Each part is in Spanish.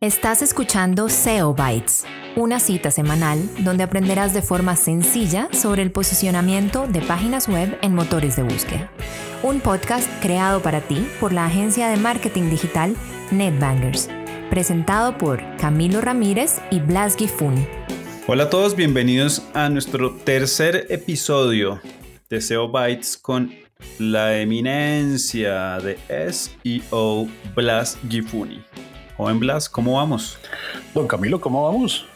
Estás escuchando SEO Bytes, una cita semanal donde aprenderás de forma sencilla sobre el posicionamiento de páginas web en motores de búsqueda. Un podcast creado para ti por la agencia de marketing digital NetBangers, presentado por Camilo Ramírez y Blas Gifun. Hola a todos, bienvenidos a nuestro tercer episodio de SEO Bytes con la eminencia de SEO Blas Gifuni. Joven Blas, ¿cómo vamos? Don Camilo, ¿cómo vamos?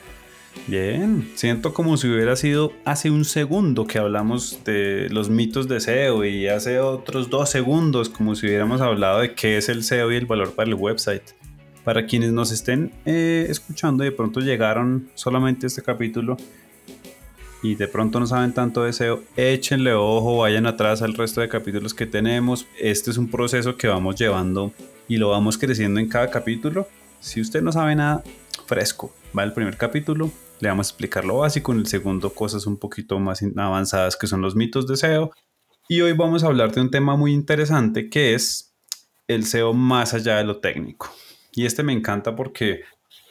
Bien, siento como si hubiera sido hace un segundo que hablamos de los mitos de SEO y hace otros dos segundos como si hubiéramos hablado de qué es el SEO y el valor para el website. Para quienes nos estén eh, escuchando y de pronto llegaron solamente a este capítulo y de pronto no saben tanto de SEO, échenle ojo, vayan atrás al resto de capítulos que tenemos. Este es un proceso que vamos llevando y lo vamos creciendo en cada capítulo. Si usted no sabe nada, fresco, va el primer capítulo, le vamos a explicar lo básico, en el segundo cosas un poquito más avanzadas que son los mitos de SEO. Y hoy vamos a hablar de un tema muy interesante que es el SEO más allá de lo técnico. Y este me encanta porque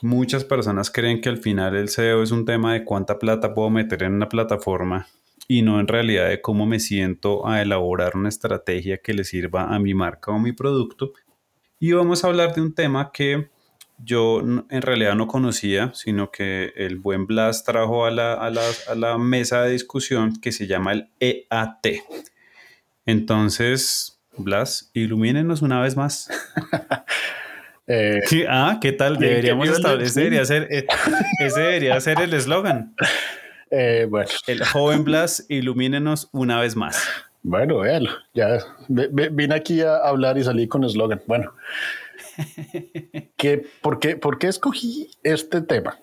muchas personas creen que al final el SEO es un tema de cuánta plata puedo meter en una plataforma y no en realidad de cómo me siento a elaborar una estrategia que le sirva a mi marca o mi producto y vamos a hablar de un tema que yo en realidad no conocía, sino que el buen Blas trajo a la, a la, mesa de discusión que se llama el EAT. Entonces, Blas, ilumínenos una vez más. Eh, ah, ¿qué tal? Deberíamos establecer y hacer, eh, ese debería ser el eslogan. Eh, bueno. El joven Blas, ilumínenos una vez más. Bueno, véalo, ya vine aquí a hablar y salí con eslogan. Bueno, ¿qué, por, qué, ¿por qué escogí este tema?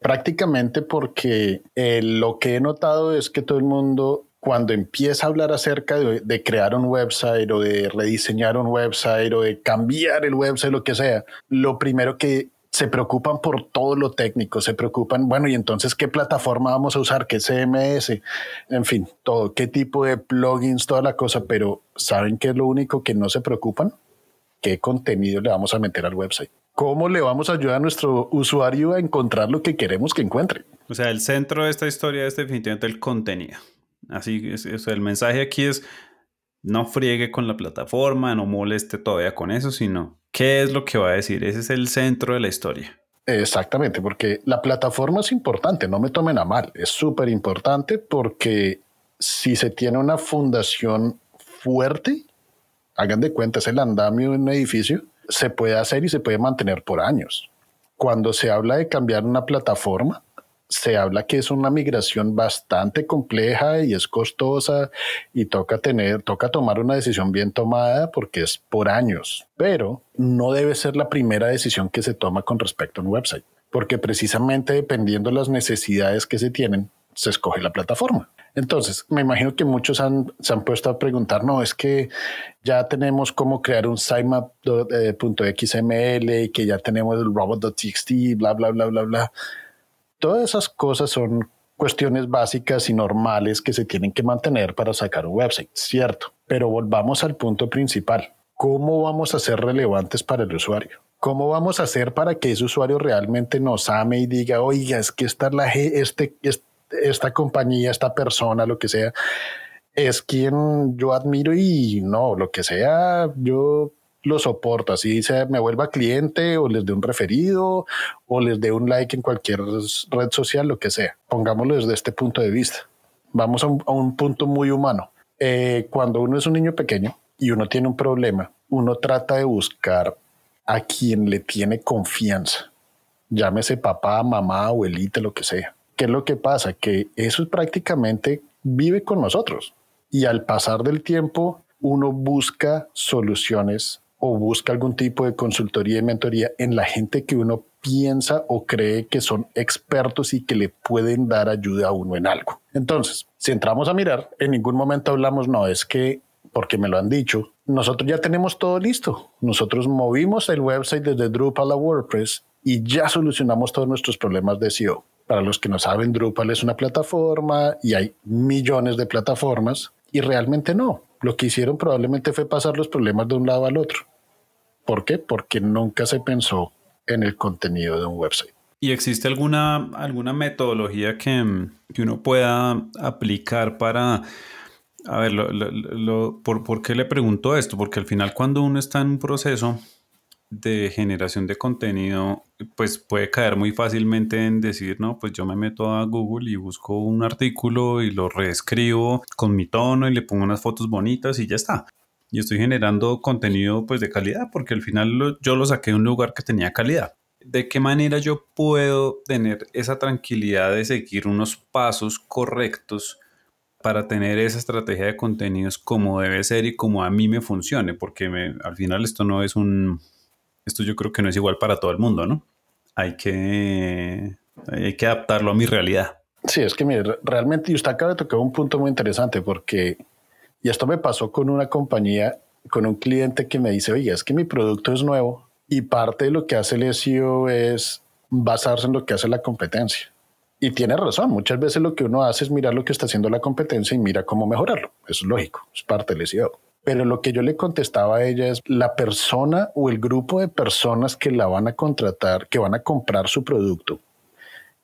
Prácticamente porque eh, lo que he notado es que todo el mundo cuando empieza a hablar acerca de, de, crear un website o de rediseñar un website o de cambiar el website, lo que sea, lo primero que se preocupan por todo lo técnico, se preocupan, bueno, y entonces qué plataforma vamos a usar, qué CMS, en fin, todo, qué tipo de plugins, toda la cosa, pero ¿saben qué es lo único que no se preocupan? ¿Qué contenido le vamos a meter al website? ¿Cómo le vamos a ayudar a nuestro usuario a encontrar lo que queremos que encuentre? O sea, el centro de esta historia es definitivamente el contenido. Así es, el mensaje aquí es no friegue con la plataforma, no moleste todavía con eso, sino ¿Qué es lo que va a decir? Ese es el centro de la historia. Exactamente, porque la plataforma es importante, no me tomen a mal, es súper importante porque si se tiene una fundación fuerte, hagan de cuenta, es el andamio de un edificio, se puede hacer y se puede mantener por años. Cuando se habla de cambiar una plataforma, se habla que es una migración bastante compleja y es costosa y toca tener, toca tomar una decisión bien tomada porque es por años, pero no debe ser la primera decisión que se toma con respecto a un website, porque precisamente dependiendo de las necesidades que se tienen, se escoge la plataforma. Entonces, me imagino que muchos se han puesto a preguntar, no, es que ya tenemos cómo crear un sitemap.xml y que ya tenemos el robot.txt, bla, bla, bla, bla, bla. Todas esas cosas son cuestiones básicas y normales que se tienen que mantener para sacar un website, cierto. Pero volvamos al punto principal. ¿Cómo vamos a ser relevantes para el usuario? ¿Cómo vamos a hacer para que ese usuario realmente nos ame y diga, oiga, es que esta, la, este, esta compañía, esta persona, lo que sea, es quien yo admiro y no, lo que sea, yo lo soporto, así sea, me vuelva cliente o les dé un referido o les dé un like en cualquier red social, lo que sea. Pongámoslo desde este punto de vista. Vamos a un, punto muy humano. Eh, cuando uno es un niño pequeño y uno tiene un problema, uno trata de buscar a quien le tiene confianza. Llámese papá, mamá, abuelita, lo que sea. ¿Qué es lo que pasa? Que eso prácticamente vive con nosotros. Y al pasar del tiempo, uno busca soluciones o busca algún tipo de consultoría y mentoría en la gente que uno piensa o cree que son expertos y que le pueden dar ayuda a uno en algo. Entonces, si entramos a mirar, en ningún momento hablamos, no, es que, porque me lo han dicho, nosotros ya tenemos todo listo. Nosotros movimos el website desde Drupal a WordPress y ya solucionamos todos nuestros problemas de SEO. Para los que no saben, Drupal es una plataforma y hay millones de plataformas y realmente no. Lo que hicieron probablemente fue pasar los problemas de un lado al otro. ¿Por qué? Porque nunca se pensó en el contenido de un website. ¿Y existe alguna, alguna metodología que, que uno pueda aplicar para... A ver, por, ¿por qué le pregunto esto? Porque al final cuando uno está en un proceso de generación de contenido, pues puede caer muy fácilmente en decir, no, pues yo me meto a Google y busco un artículo y lo reescribo con mi tono y le pongo unas fotos bonitas y ya está. Y estoy generando contenido pues de calidad porque al final yo lo saqué de un lugar que tenía calidad. ¿De qué manera yo puedo tener esa tranquilidad de seguir unos pasos correctos para tener esa estrategia de contenidos como debe ser y como a mí me funcione? Porque al final esto no es un, esto yo creo que no es igual para todo el mundo, ¿no? Hay que, hay que adaptarlo a mi realidad. Sí, es que mire, realmente usted acaba de tocar un punto muy interesante porque, y esto me pasó con una compañía, con un cliente que me dice, oye, es que mi producto es nuevo y parte de lo que hace el SEO es basarse en lo que hace la competencia. Y tiene razón, muchas veces lo que uno hace es mirar lo que está haciendo la competencia y mira cómo mejorarlo. Eso es lógico, es parte del SEO. Pero lo que yo le contestaba a ella es la persona o el grupo de personas que la van a contratar, que van a comprar su producto,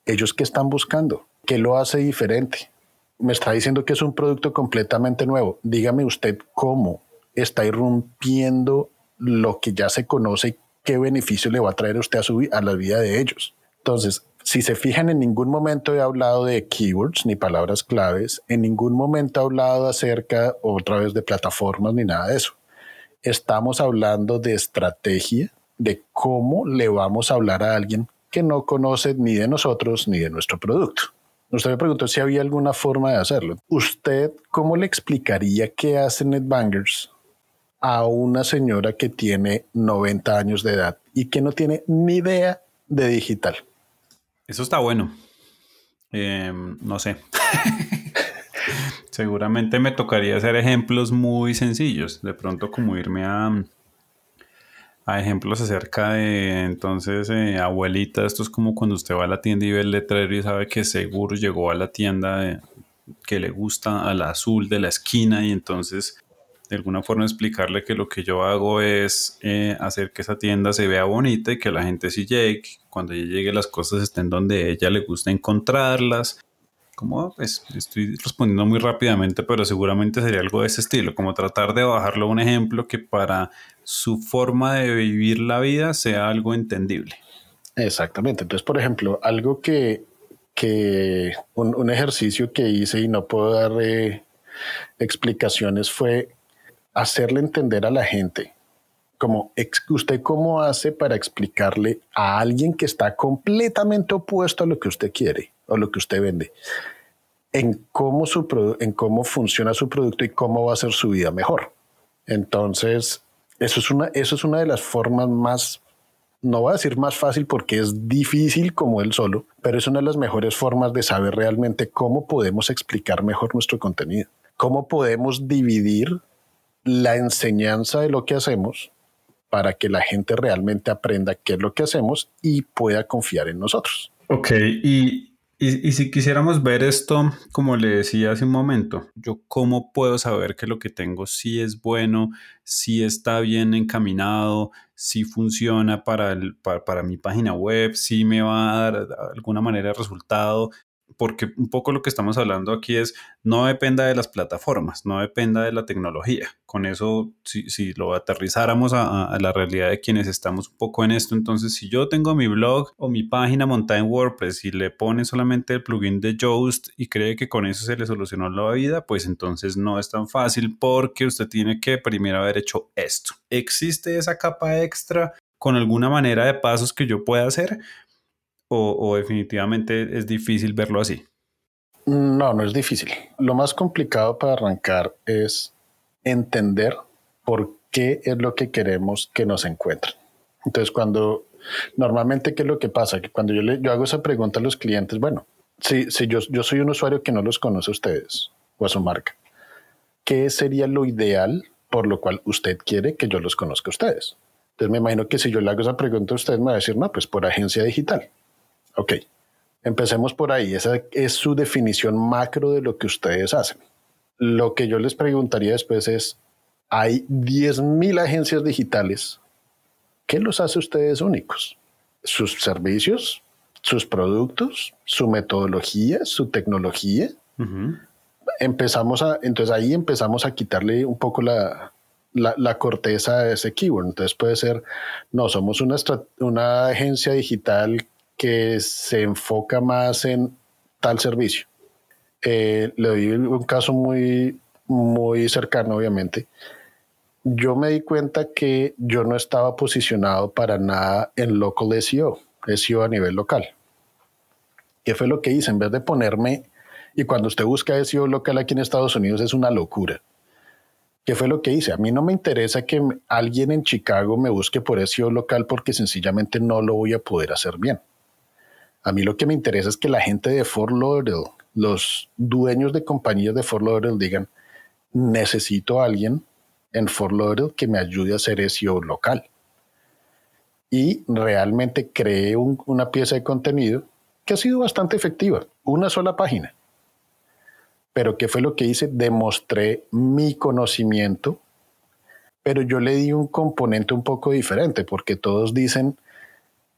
ellos que están buscando, ¿qué lo hace diferente? Me está diciendo que es un producto completamente nuevo. Dígame usted cómo está irrumpiendo lo que ya se conoce, qué beneficio le va a traer usted a, su, a la vida de ellos. Entonces, si se fijan, en ningún momento he hablado de keywords ni palabras claves, en ningún momento he hablado acerca otra vez de plataformas ni nada de eso. Estamos hablando de estrategia, de cómo le vamos a hablar a alguien que no conoce ni de nosotros ni de nuestro producto. Usted me preguntó si había alguna forma de hacerlo. ¿Usted cómo le explicaría qué hace NetBangers a una señora que tiene 90 años de edad y que no tiene ni idea de digital? Eso está bueno. Em, no sé. Seguramente me tocaría hacer ejemplos muy sencillos. De pronto como irme a, a ejemplos acerca de entonces eh, abuelita. Esto es como cuando usted va a la tienda y ve el letrero y sabe que seguro llegó a la tienda que le gusta al azul de la esquina y entonces de alguna forma explicarle que lo que yo hago es eh, hacer que esa tienda se vea bonita y que la gente sí llegue, cuando ella llegue las cosas estén donde ella le gusta encontrarlas. Como pues estoy respondiendo muy rápidamente, pero seguramente sería algo de ese estilo, como tratar de bajarlo a un ejemplo que para su forma de vivir la vida sea algo entendible. Exactamente. Entonces, por ejemplo, algo que, que un, ejercicio que hice y no puedo dar eh, explicaciones fue hacerle entender a la gente como usted cómo hace para explicarle a alguien que está completamente opuesto a lo que usted quiere o lo que usted vende en cómo su en cómo funciona su producto y cómo va a ser su vida mejor. Entonces, eso es una eso es una de las formas más no voy a decir más fácil porque es difícil como él solo, pero es una de las mejores formas de saber realmente cómo podemos explicar mejor nuestro contenido, cómo podemos dividir la enseñanza de lo que hacemos para que la gente realmente aprenda qué es lo que hacemos y pueda confiar en nosotros. Ok, y, y, si quisiéramos ver esto, como le decía hace un momento, yo cómo puedo saber que lo que tengo sí es bueno, si está bien encaminado, si funciona para, el, para, para mi página web, si me va a dar de alguna manera resultado, porque un poco lo que estamos hablando aquí es no dependa de las plataformas, no dependa de la tecnología. Con eso, si, si lo aterrizáramos a, la realidad de quienes estamos un poco en esto, entonces si yo tengo mi blog o mi página montada en WordPress y le pone solamente el plugin de Yoast y cree que con eso se le solucionó la vida, pues entonces no es tan fácil porque usted tiene que primero haber hecho esto. ¿Existe esa capa extra con alguna manera de pasos que yo pueda hacer? O, definitivamente es difícil verlo así? No, no es difícil. Lo más complicado para arrancar es entender por qué es lo que queremos que nos encuentren. Entonces, cuando normalmente, ¿qué es lo que pasa? Que cuando yo, le, yo hago esa pregunta a los clientes, bueno, si, si yo, yo soy un usuario que no los conoce a ustedes o a su marca, ¿qué sería lo ideal por lo cual usted quiere que yo los conozca a ustedes? Entonces, me imagino que si yo le hago esa pregunta a usted, me va a decir, no, pues por agencia digital. Ok, empecemos por ahí. Esa es su definición macro de lo que ustedes hacen. Lo que yo les preguntaría después es, hay 10.000 agencias digitales. ¿Qué los hace ustedes únicos? sus servicios, sus productos, su metodología, su tecnología. Empezamos a, entonces ahí empezamos a quitarle un poco la, la, corteza de ese keyword. Entonces puede ser, no, somos una, una agencia digital que se enfoca más en tal servicio. Eh, le doy un caso muy, muy cercano, obviamente. Yo me di cuenta que yo no estaba posicionado para nada en local SEO, SEO a nivel local. ¿Qué fue lo que hice? En vez de ponerme, y cuando usted busca SEO local aquí en Estados Unidos es una locura. ¿Qué fue lo que hice? A mí no me interesa que alguien en Chicago me busque por SEO local porque sencillamente no lo voy a poder hacer bien. A mí lo que me interesa es que la gente de Fort Lauderdale, los dueños de compañías de Fort Lauderdale digan, necesito a alguien en Fort Lauderdale que me ayude a hacer SEO local. Y realmente creé una pieza de contenido que ha sido bastante efectiva, una sola página pero ¿qué fue lo que hice? Demostré mi conocimiento, pero yo le di un componente un poco diferente, porque todos dicen,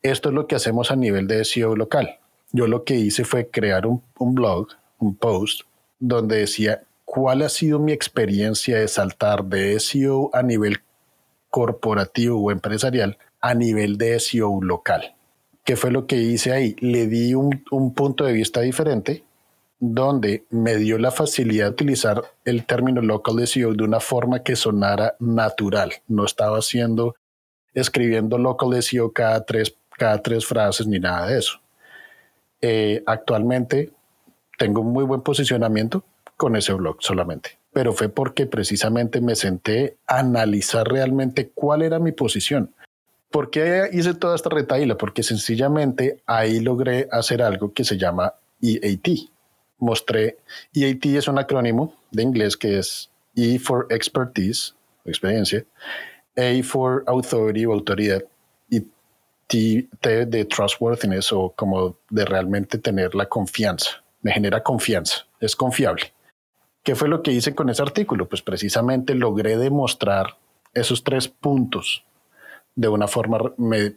esto es lo que hacemos a nivel de SEO local. Yo lo que hice fue crear un, blog, un post, donde decía cuál ha sido mi experiencia de saltar de SEO a nivel corporativo o empresarial a nivel de SEO local. ¿Qué fue lo que hice ahí? Le di un, un punto de vista diferente donde me dio la facilidad de utilizar el término local SEO de una forma que sonara natural. No estaba haciendo, escribiendo local SEO cada tres, cada tres frases ni nada de eso. Eh, actualmente tengo un muy buen posicionamiento con ese blog solamente, pero fue porque precisamente me senté a analizar realmente cuál era mi posición. ¿Por qué hice toda esta retaíla? Porque sencillamente ahí logré hacer algo que se llama EAT, mostré, EAT es un acrónimo de inglés que es E for expertise, experiencia, A for authority o autoridad y T, de trustworthiness o como de realmente tener la confianza. Me genera confianza, es confiable. ¿Qué fue lo que hice con ese artículo? Pues precisamente logré demostrar esos tres puntos de una forma,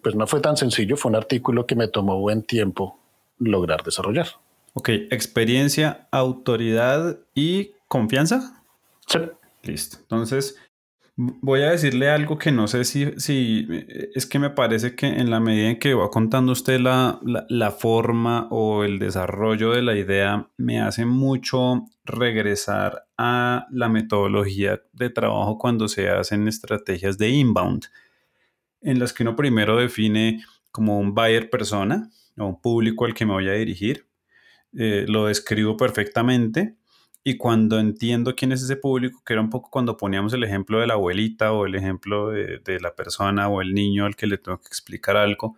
pues no fue tan sencillo, fue un artículo que me tomó buen tiempo lograr desarrollar. Ok, experiencia, autoridad y confianza. Sí. Listo. Entonces, voy a decirle algo que no sé si, si es que me parece que en la medida en que va contando usted la, la, forma o el desarrollo de la idea, me hace mucho regresar a la metodología de trabajo cuando se hacen estrategias de inbound, en las que uno primero define como un buyer persona o un público al que me voy a dirigir. Eh, lo describo perfectamente y cuando entiendo quién es ese público, que era un poco cuando poníamos el ejemplo de la abuelita o el ejemplo de, la persona o el niño al que le tengo que explicar algo,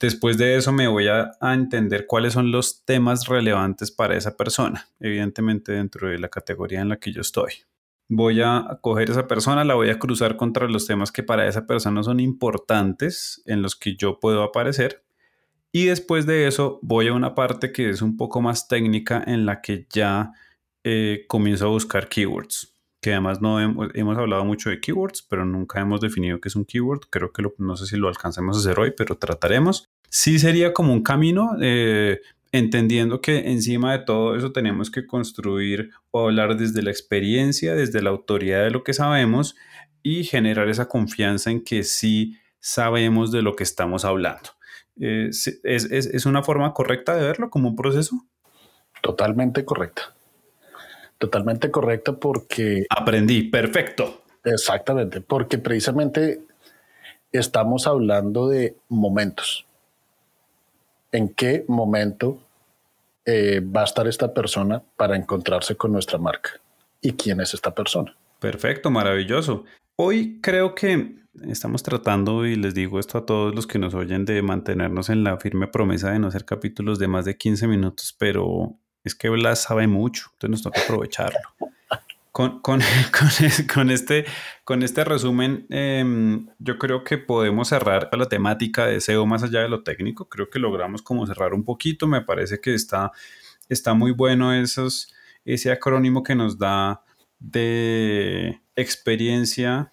después de eso me voy a, a, entender cuáles son los temas relevantes para esa persona, evidentemente dentro de la categoría en la que yo estoy. Voy a coger esa persona, la voy a cruzar contra los temas que para esa persona son importantes, en los que yo puedo aparecer y después de eso voy a una parte que es un poco más técnica en la que ya eh, comienzo a buscar keywords, que además no hemos, hablado mucho de keywords, pero nunca hemos definido qué es un keyword. Creo que no sé si lo alcanzamos a hacer hoy, pero trataremos. Sí sería como un camino, eh, entendiendo que encima de todo eso tenemos que construir o hablar desde la experiencia, desde la autoridad de lo que sabemos y generar esa confianza en que sí sabemos de lo que estamos hablando. Eh, es, una forma correcta de verlo como un proceso? Totalmente correcta. Totalmente correcta porque... Aprendí, perfecto. Exactamente, porque precisamente estamos hablando de momentos. ¿En qué momento eh, va a estar esta persona para encontrarse con nuestra marca? ¿Y quién es esta persona? Perfecto, maravilloso. Hoy creo que estamos tratando, y les digo esto a todos los que nos oyen, de mantenernos en la firme promesa de no hacer capítulos de más de 15 minutos, pero es que Blas sabe mucho, entonces nos toca aprovecharlo. Con, con, con, este, con este resumen, em, yo creo que podemos cerrar la temática de SEO más allá de lo técnico. Creo que logramos como cerrar un poquito. Me parece que está, está muy bueno ese acrónimo que nos da de experiencia,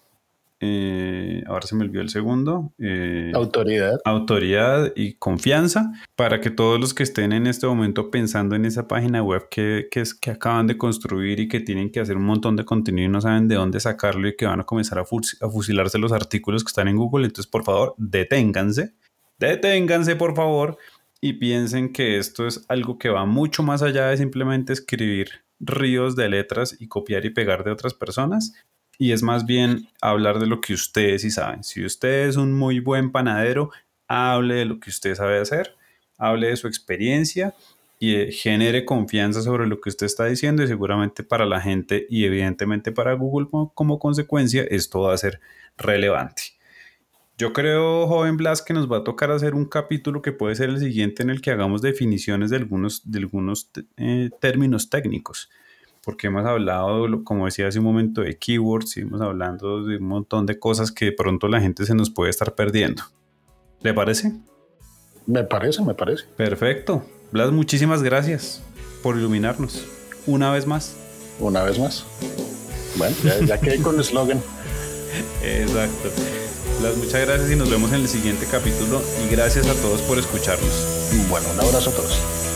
eh, ahora se me olvidó el segundo. Eh, autoridad. Autoridad y confianza para que todos los que estén en este momento pensando en esa página web que, es, que acaban de construir y que tienen que hacer un montón de contenido y no saben de dónde sacarlo y que van a comenzar a, a fusilarse los artículos que están en Google, entonces por favor deténganse, deténganse por favor y piensen que esto es algo que va mucho más allá de simplemente escribir ríos de letras y copiar y pegar de otras personas y es más bien hablar de lo que ustedes sí saben. Si usted es un muy buen panadero, hable de lo que usted sabe hacer, hable de su experiencia y eh, genere confianza sobre lo que usted está diciendo y seguramente para la gente y evidentemente para Google como, consecuencia esto va a ser relevante. Yo creo, joven Blas, que nos va a tocar hacer un capítulo que puede ser el siguiente en el que hagamos definiciones de algunos, de algunos eh, términos técnicos porque hemos hablado, como decía hace un momento, de keywords, y hemos hablando de un montón de cosas que de pronto la gente se nos puede estar perdiendo. ¿Le parece? Me parece, me parece. Perfecto. Blas, muchísimas gracias por iluminarnos. Una vez más. Una vez más. Bueno, ya, ya quedé con el eslogan. Exacto. Blas, muchas gracias y nos vemos en el siguiente capítulo y gracias a todos por escucharnos. Bueno, un abrazo a todos.